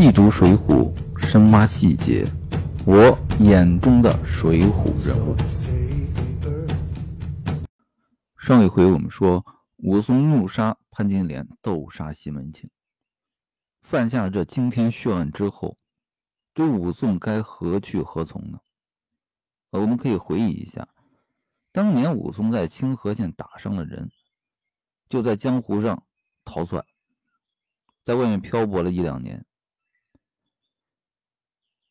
细读《水浒》，深挖细节，我眼中的水浒人物。上一回我们说，武松怒杀潘金莲，斗杀西门庆，犯下这惊天血案之后，这武松该何去何从呢？我们可以回忆一下，当年武松在清河县打伤了人，就在江湖上逃窜，在外面漂泊了一两年。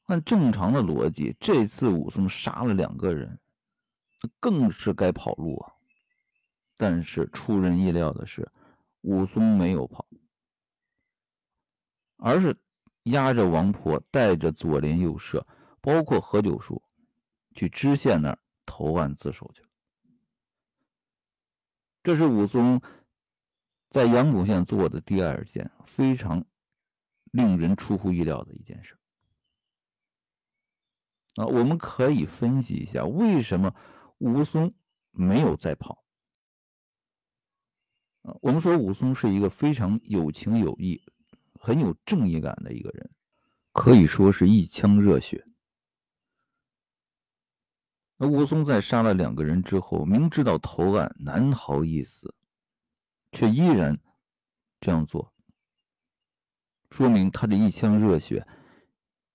按正常的逻辑，这次武松杀了两个人，更是该跑路啊。但是出人意料的是，武松没有跑，而是押着王婆，带着左邻右舍，包括何九叔，去知县那儿投案自首去了。这是武松在阳谷县做的第二件非常令人出乎意料的一件事。啊，我们可以分析一下，为什么武松没有再跑？啊，我们说武松是一个非常有情有义、很有正义感的一个人，可以说是一腔热血。那武松在杀了两个人之后，明知道投案难逃一死，却依然这样做，说明他的一腔热血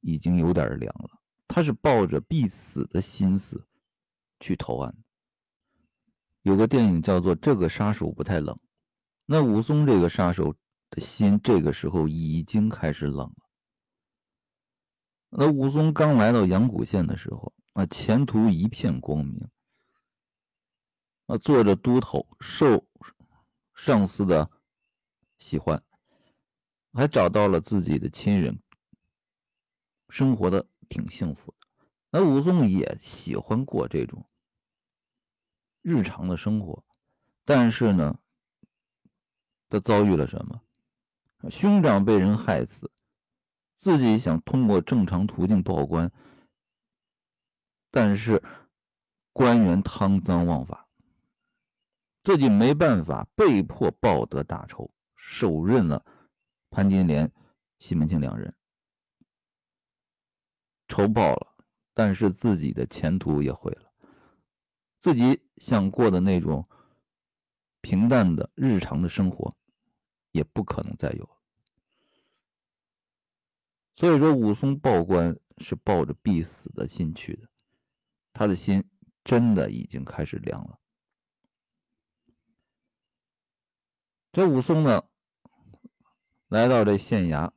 已经有点凉了。他是抱着必死的心思去投案。有个电影叫做《这个杀手不太冷》，那武松这个杀手的心这个时候已经开始冷了。那武松刚来到阳谷县的时候啊，前途一片光明啊，做着都头，受上司的喜欢，还找到了自己的亲人，生活的。挺幸福的，那武松也喜欢过这种日常的生活，但是呢，他遭遇了什么？兄长被人害死，自己想通过正常途径报官，但是官员贪赃枉法，自己没办法，被迫报得大仇，手刃了潘金莲、西门庆两人。仇报了，但是自己的前途也毁了，自己想过的那种平淡的日常的生活，也不可能再有了。所以说，武松报官是抱着必死的心去的，他的心真的已经开始凉了。这武松呢，来到这县衙。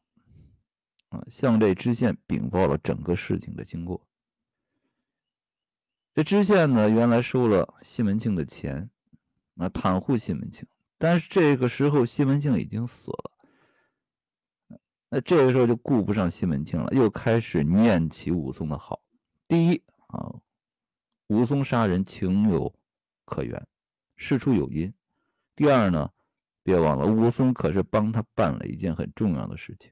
向这知县禀报了整个事情的经过。这知县呢，原来收了西门庆的钱，啊，袒护西门庆。但是这个时候，西门庆已经死了，那这个时候就顾不上西门庆了，又开始念起武松的好。第一啊，武松杀人情有可原，事出有因。第二呢，别忘了，武松可是帮他办了一件很重要的事情。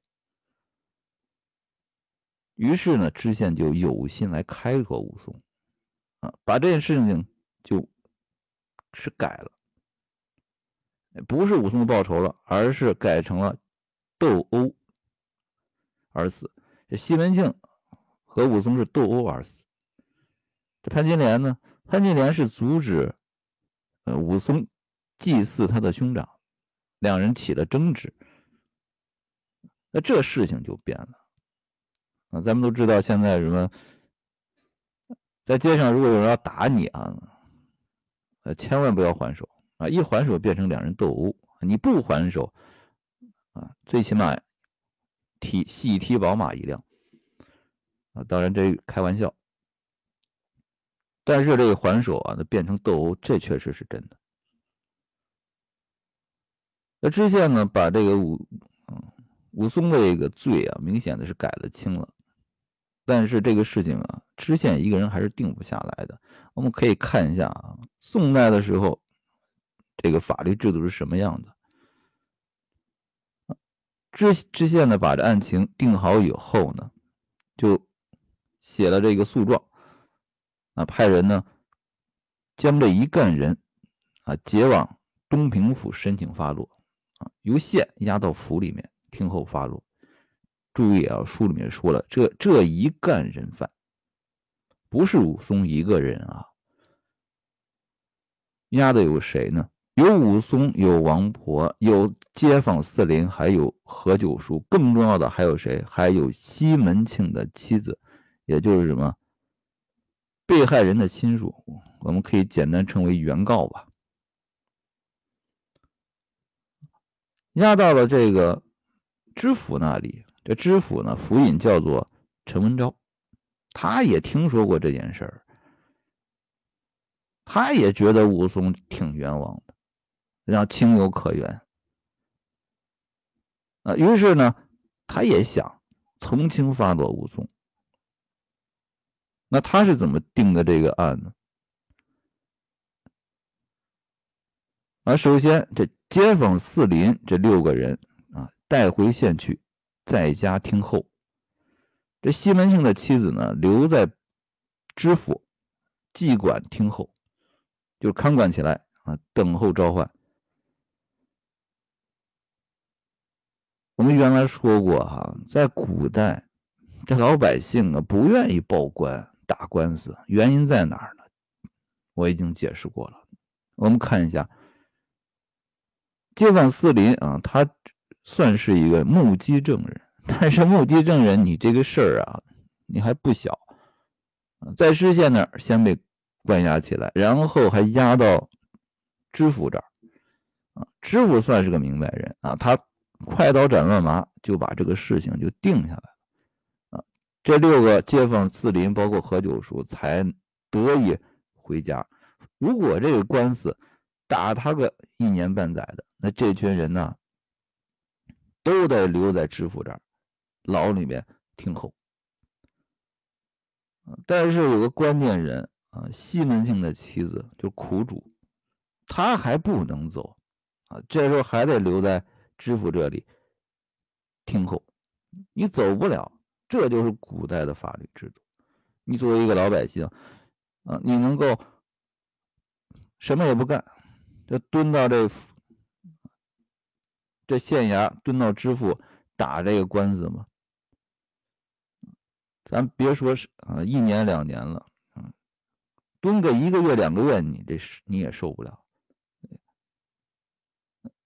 于是呢，知县就有心来开脱武松，啊，把这件事情就是改了，不是武松报仇了，而是改成了斗殴而死。这西门庆和武松是斗殴而死。这潘金莲呢？潘金莲是阻止呃武松祭祀他的兄长，两人起了争执，那这事情就变了。啊，咱们都知道，现在什么，在街上如果有人要打你啊，呃，千万不要还手啊！一还手变成两人斗殴，你不还手啊，最起码踢细踢宝马一辆啊！当然这开玩笑，但是这个还手啊，那变成斗殴，这确实是真的。那知县呢，把这个武嗯武松的这个罪啊，明显的是改了轻了。但是这个事情啊，知县一个人还是定不下来的。我们可以看一下啊，宋代的时候，这个法律制度是什么样的？知知县呢，把这案情定好以后呢，就写了这个诉状，啊，派人呢将这一干人啊解往东平府申请发落，啊，由县押到府里面听候发落。注意啊，书里面说了，这这一干人犯，不是武松一个人啊，押的有谁呢？有武松，有王婆，有街坊四邻，还有何九叔。更重要的还有谁？还有西门庆的妻子，也就是什么被害人的亲属，我们可以简单称为原告吧。押到了这个知府那里，这知府呢，府尹叫做陈文昭，他也听说过这件事儿，他也觉得武松挺冤枉的。让情有可原啊，于是呢，他也想从轻发落武松。那他是怎么定的这个案呢？啊，首先这街坊四邻这六个人啊，带回县去，在家听候。这西门庆的妻子呢，留在知府记管听候，就看管起来啊，等候召唤。我们原来说过哈，在古代，这老百姓啊不愿意报官打官司，原因在哪儿呢？我已经解释过了。我们看一下，街坊四邻啊，他算是一个目击证人，但是目击证人，你这个事儿啊，你还不小，在知县那儿先被关押起来，然后还押到知府这儿啊，知府算是个明白人啊，他。快刀斩乱麻，就把这个事情就定下来了啊！这六个街坊四邻，包括何九叔，才得以回家。如果这个官司打他个一年半载的，那这群人呢，都得留在知府这儿牢里面听候。但是有个关键人啊，西门庆的妻子就苦主，他还不能走啊，这时候还得留在。知府这里听候，你走不了，这就是古代的法律制度。你作为一个老百姓，啊，你能够什么也不干，就蹲到这这县衙，蹲到知府打这个官司吗？咱别说是啊，一年两年了，嗯，蹲个一个月两个月，你这你也受不了。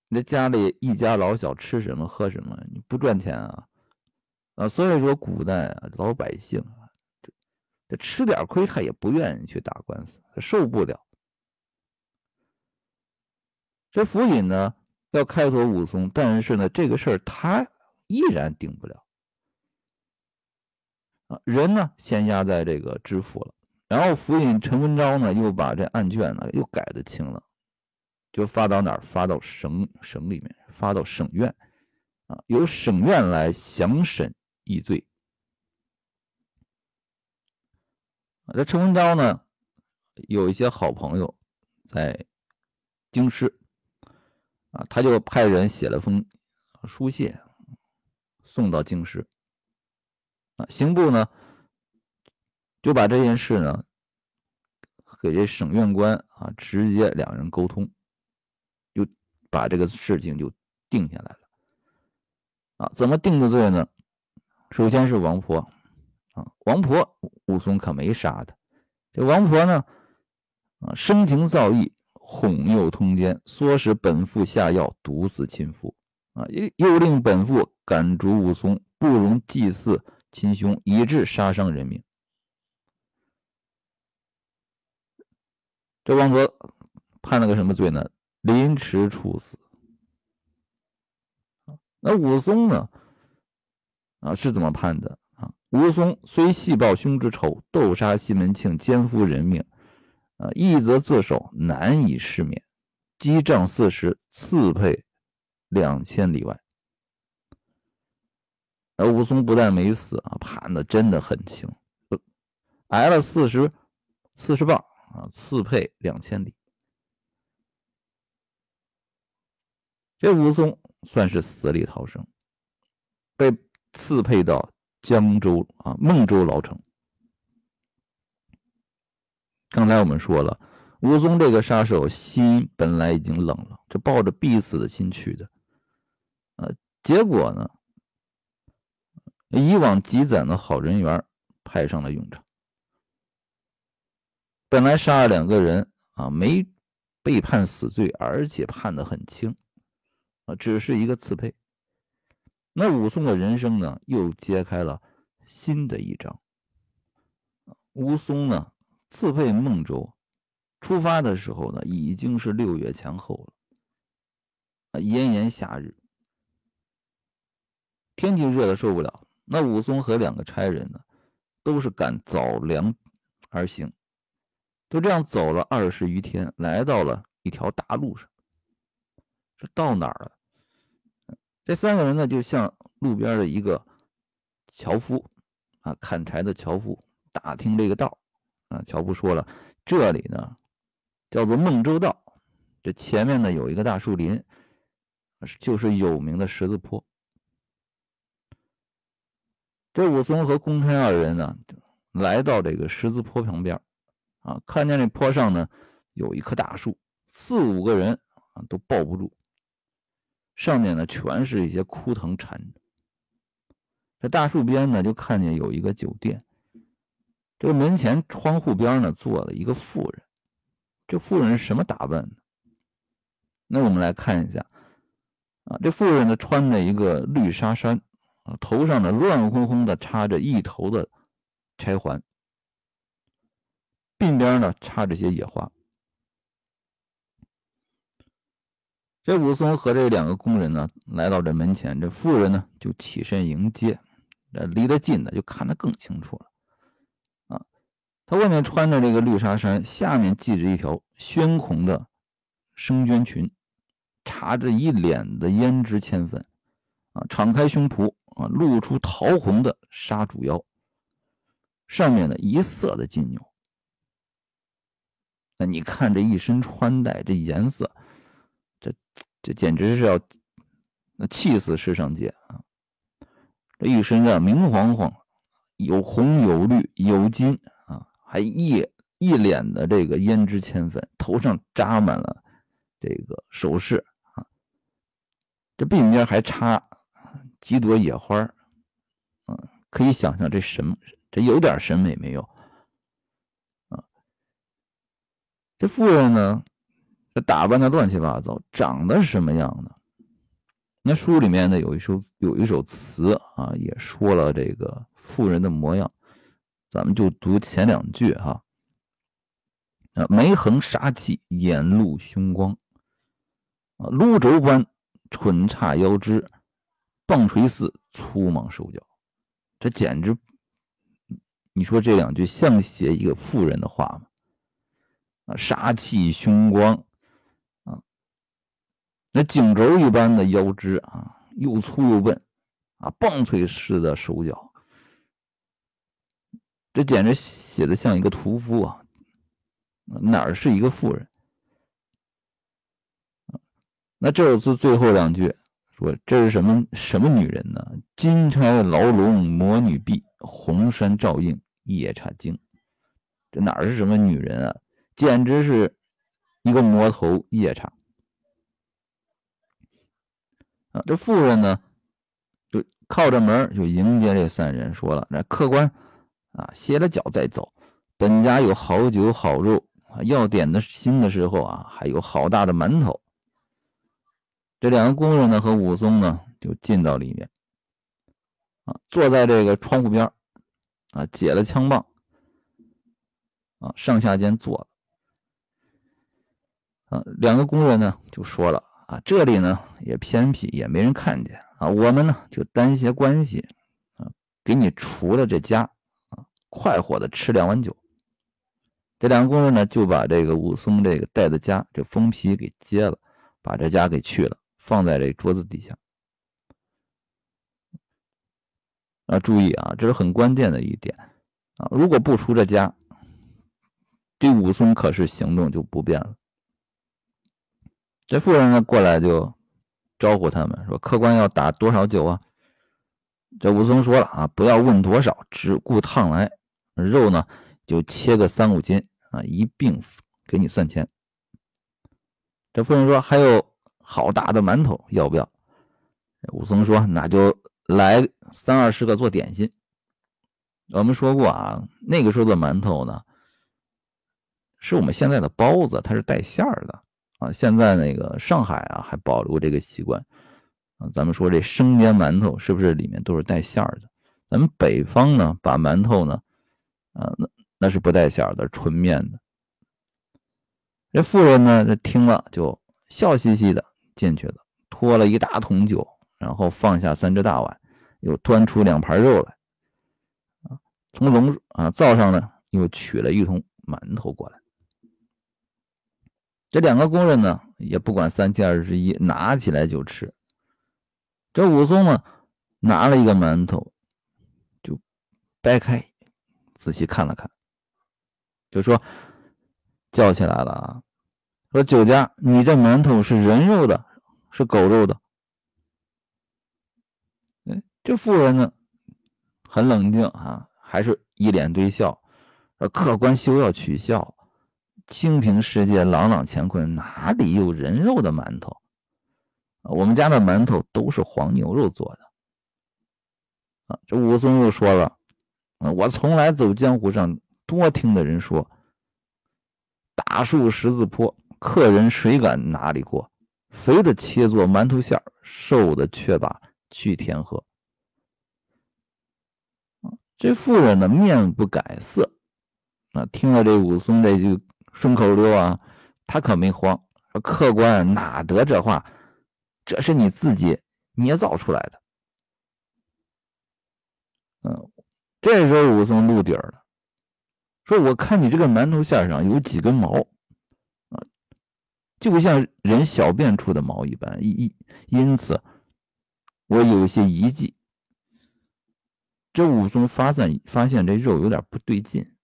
那家里一家老小吃什么喝什么？你不赚钱啊？啊，所以说古代啊，老百姓啊，这这吃点亏他也不愿意去打官司，他受不了。这府尹呢要开脱武松，但是呢这个事儿他依然定不了。啊，人呢先压在这个知府了，然后府尹陈文昭呢又把这案卷呢又改的轻了。就发到哪儿？发到省省里面，发到省院，啊，由省院来详审议罪。这陈文昭呢，有一些好朋友在京师，啊，他就派人写了封书信，送到京师。啊，刑部呢就把这件事呢给这省院官啊，直接两人沟通。就把这个事情就定下来了啊？怎么定的罪呢？首先是王婆啊，王婆武松可没杀他。这王婆呢啊，生情造诣，哄诱通奸，唆使本妇下药毒死亲夫啊，又又令本妇赶逐武松，不容祭祀亲兄，以致杀伤人命。这王婆判了个什么罪呢？凌迟处死。那武松呢？啊，是怎么判的啊？武松虽系报兄之仇，斗杀西门庆，奸夫人命，啊，义则自首，难以释免，击杖四十，刺配两千里外。而武松不但没死啊，判的真的很轻，挨了四十四十棒啊，刺配两千里。这武松算是死里逃生，被刺配到江州啊孟州牢城。刚才我们说了，武松这个杀手心本来已经冷了，这抱着必死的心去的，呃，结果呢，以往积攒的好人缘派上了用场。本来杀了两个人啊，没被判死罪，而且判的很轻啊，只是一个刺配。那武松的人生呢，又揭开了新的一章。武松呢，刺配孟州，出发的时候呢，已经是六月前后了。炎炎夏日，天气热的受不了。那武松和两个差人呢，都是赶早粮而行，就这样走了二十余天，来到了一条大路上。这到哪儿了？这三个人呢，就向路边的一个樵夫啊，砍柴的樵夫，打听这个道啊。乔布说了，这里呢叫做孟州道，这前面呢有一个大树林，就是有名的十字坡。这武松和公差二人呢，来到这个十字坡旁边啊，看见这坡上呢有一棵大树，四五个人啊都抱不住。上面呢全是一些枯藤缠着。这大树边呢就看见有一个酒店，这个门前窗户边呢坐了一个妇人。这妇人是什么打扮呢？那我们来看一下啊，这妇人呢穿着一个绿纱衫，啊，头上呢乱哄哄的插着一头的钗环，鬓边呢插着些野花。这武松和这两个工人呢，来到这门前，这妇人呢就起身迎接。这离得近的就看得更清楚了。他外面穿着这个绿纱衫，下面系着一条宣红的生绢裙，插着一脸的胭脂铅粉。啊，敞开胸脯啊，露出桃红的纱主腰，上面呢一色的金纽。那你看这一身穿戴，这颜色。这这简直是要那气死世上界啊！这一身啊明晃晃，有红有绿有金，还一一脸的这个胭脂铅粉，头上扎满了这个首饰啊，这鬓边还插几朵野花啊，可以想象这什么，这有点审美没有啊？这妇人呢？这打扮的乱七八糟，长得什么样的？那书里面呢有一首有一首词啊，也说了这个妇人的模样，咱们就读前两句哈。啊，眉横杀气，眼露凶光，啊，撸轴般唇叉腰肢，棒槌似粗莽手脚。这简直，你说这两句像写一个妇人的话吗？啊，杀气凶光。啊那颈轴一般的腰肢啊，又粗又笨，啊，棒槌似的手脚，这简直写的像一个屠夫啊！哪儿是一个妇人？那这是最后两句，说这是什么什么女人呢？金钗牢笼魔女臂，红衫照映夜叉精。这哪是什么女人啊？简直是一个魔头夜叉啊。这妇人呢，就靠着门就迎接这三人，说了：“那客官啊，歇了脚再走。本家有好酒好肉，要点的心的时候啊，还有好大的馒头。”这两个工人呢和武松呢就进到里面，啊，坐在这个窗户边啊，解了枪棒，啊，上下间坐了。啊，两个工人呢就说了。啊，这里呢也偏僻，也没人看见啊。我们呢就担些关系啊，给你除了这家，快活的吃两碗酒。这两个工人呢就把这个武松这个带的家这封皮给揭了，把这家给去了，放在这桌子底下。啊，注意啊，这是很关键的一点啊。如果不出这家，这武松可是行动就不便了。这妇人呢过来就招呼他们说：“客官要打多少酒啊？”这武松说了啊：“不要问多少，只顾烫来。肉呢就切个三五斤啊，一并给你算钱。”这妇人说：“还有好大的馒头，要不要？”武松说：“那就来三二十个做点心。我们说过啊，那个时候的馒头呢，是我们现在的包子，它是带馅儿的啊。现在那个上海啊，还保留这个习惯啊。咱们说这生煎馒头是不是里面都是带馅儿的？咱们北方呢，把馒头呢，啊，那那是不带馅儿的，纯面的。这妇人呢，这听了就笑嘻嘻的进去了，拖了一大桶酒，然后放下三只大碗，又端出两盘肉来。从笼啊灶上呢，又取了一桶馒头过来。这两个工人呢，也不管三七二十一，拿起来就吃。这武松呢，拿了一个馒头，就掰开，仔细看了看，就说叫起来了啊，说酒家，你这馒头是人肉的，是狗肉的？这妇人呢，很冷静啊。还是一脸堆笑，说：“客官休要取笑，清平世界，朗朗乾坤，哪里有人肉的馒头？我们家的馒头都是黄牛肉做的。”啊，这武松又说了：“啊，我从来走江湖上，多听的人说，大树十字坡，客人谁敢哪里过？肥的切做馒头馅儿，瘦的却把去填河。”这妇人呢，面不改色，啊，听了这武松这句顺口溜啊，他可没慌，说客官哪得这话，这是你自己捏造出来的。嗯，这时候武松露底儿了，说我看你这个馒头馅上有几根毛，啊，就像人小便出的毛一般，一一因此我有些疑忌。这武松发现发现这肉有点不对劲，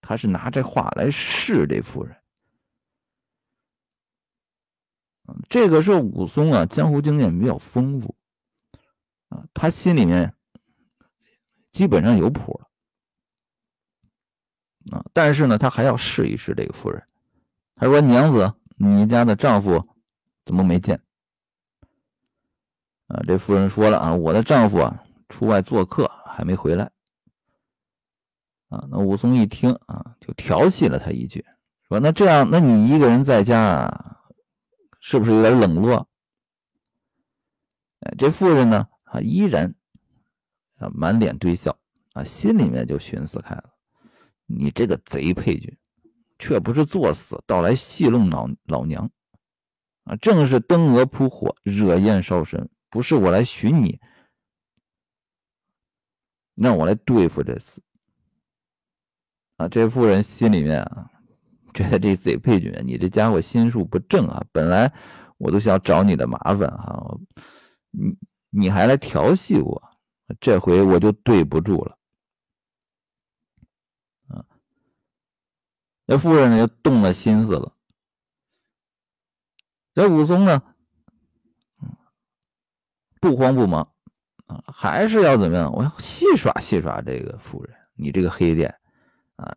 他是拿这话来试这夫人。这个是武松啊，江湖经验比较丰富啊，他心里面基本上有谱了啊。但是呢，他还要试一试这个夫人。他说：“娘子，你家的丈夫怎么没见？”啊，这夫人说了啊，我的丈夫啊，出外做客。还没回来啊！那武松一听啊，就调戏了他一句，说：“那这样，那你一个人在家啊，是不是有点冷落？”哎，这妇人呢，啊，依然啊满脸堆笑啊，心里面就寻思开了：你这个贼配角，却不是作死，倒来戏弄老老娘啊！正是登蛾扑火，惹焰烧身，不是我来寻你。让我来对付这次啊！这妇人心里面啊，觉得这贼配角，你这家伙心术不正啊！本来我都想找你的麻烦哈，你你还来调戏我，这回我就对不住了啊！这妇人呢，就动了心思了。这武松呢，不慌不忙。啊，还是要怎么样？我要戏耍戏耍这个夫人，你这个黑店啊！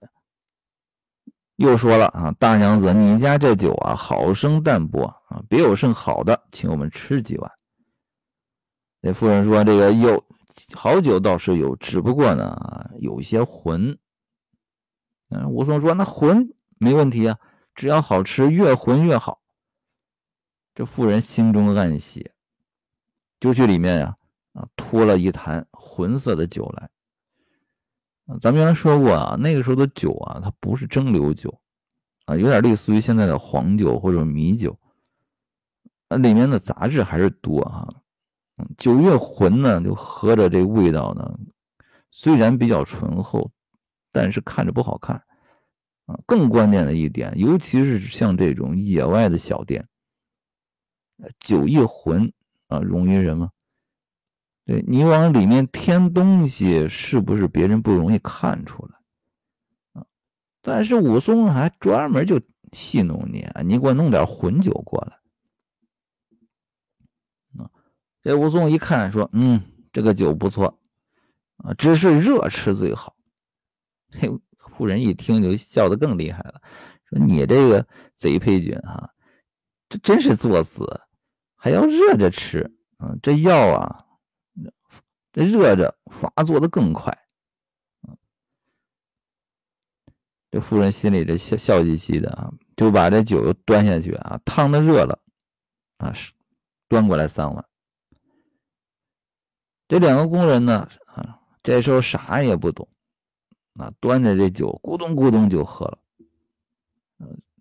又说了啊，大娘子，你家这酒啊，好生淡薄啊，别有甚好的，请我们吃几碗。那夫人说：“这个有好酒倒是有，只不过呢，有些浑。”嗯，武松说：“那浑没问题啊，只要好吃，越浑越好。”这妇人心中暗喜，就去里面呀。啊，拖了一坛浑色的酒来。咱们原来说过啊，那个时候的酒啊，它不是蒸馏酒，啊，有点类似于现在的黄酒或者米酒，啊，里面的杂质还是多哈。嗯，酒越浑呢，就喝着这味道呢，虽然比较醇厚，但是看着不好看。啊，更关键的一点，尤其是像这种野外的小店，酒一浑啊，容易什么？你往里面添东西，是不是别人不容易看出来啊？但是武松还专门就戏弄你，你给我弄点混酒过来啊！这武松一看说：“嗯，这个酒不错啊，只是热吃最好。”嘿，妇人一听就笑得更厉害了，说：“你这个贼配军啊，这真是作死，还要热着吃啊！这药啊！”这热着发作的更快。这妇人心里这笑笑嘻嘻的啊，就把这酒又端下去啊，烫的热了啊，端过来三碗。这两个工人呢啊，这时候啥也不懂啊，端着这酒咕咚咕咚就喝了。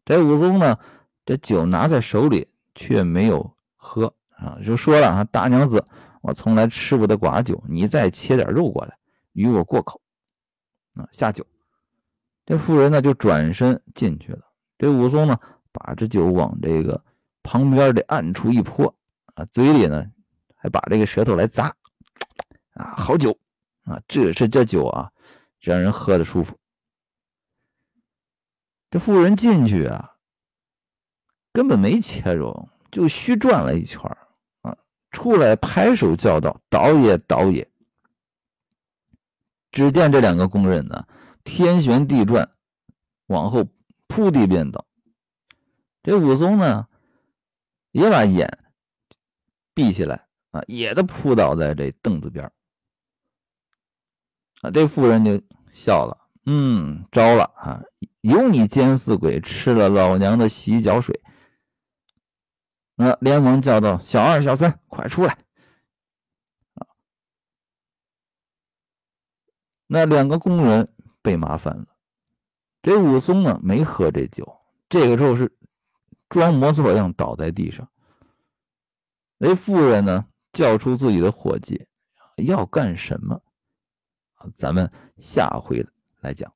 这武松呢，这酒拿在手里却没有喝啊，就说了啊，大娘子，我从来吃不得寡酒，你再切点肉过来与我过口啊，下酒。这妇人呢就转身进去了。这武松呢把这酒往这个旁边的暗处一泼啊，嘴里呢还把这个舌头来咂啊，好酒啊，这是这酒啊，让人喝的舒服。这妇人进去啊，根本没切肉，就虚转了一圈，出来拍手叫道：“倒也，倒也！”只见这两个工人呢。天旋地转，往后扑地便倒。这武松呢，也把眼闭起来啊，也都扑倒在这凳子边啊，这妇人就笑了，嗯，招了啊，有你奸死鬼吃了老娘的洗脚水。那连忙叫道：“小二、小三，快出来！”啊，那两个工人。被麻烦了，这武松呢没喝这酒，这个时候是装模作样倒在地上。那妇人呢叫出自己的伙计，要干什么？咱们下回来讲。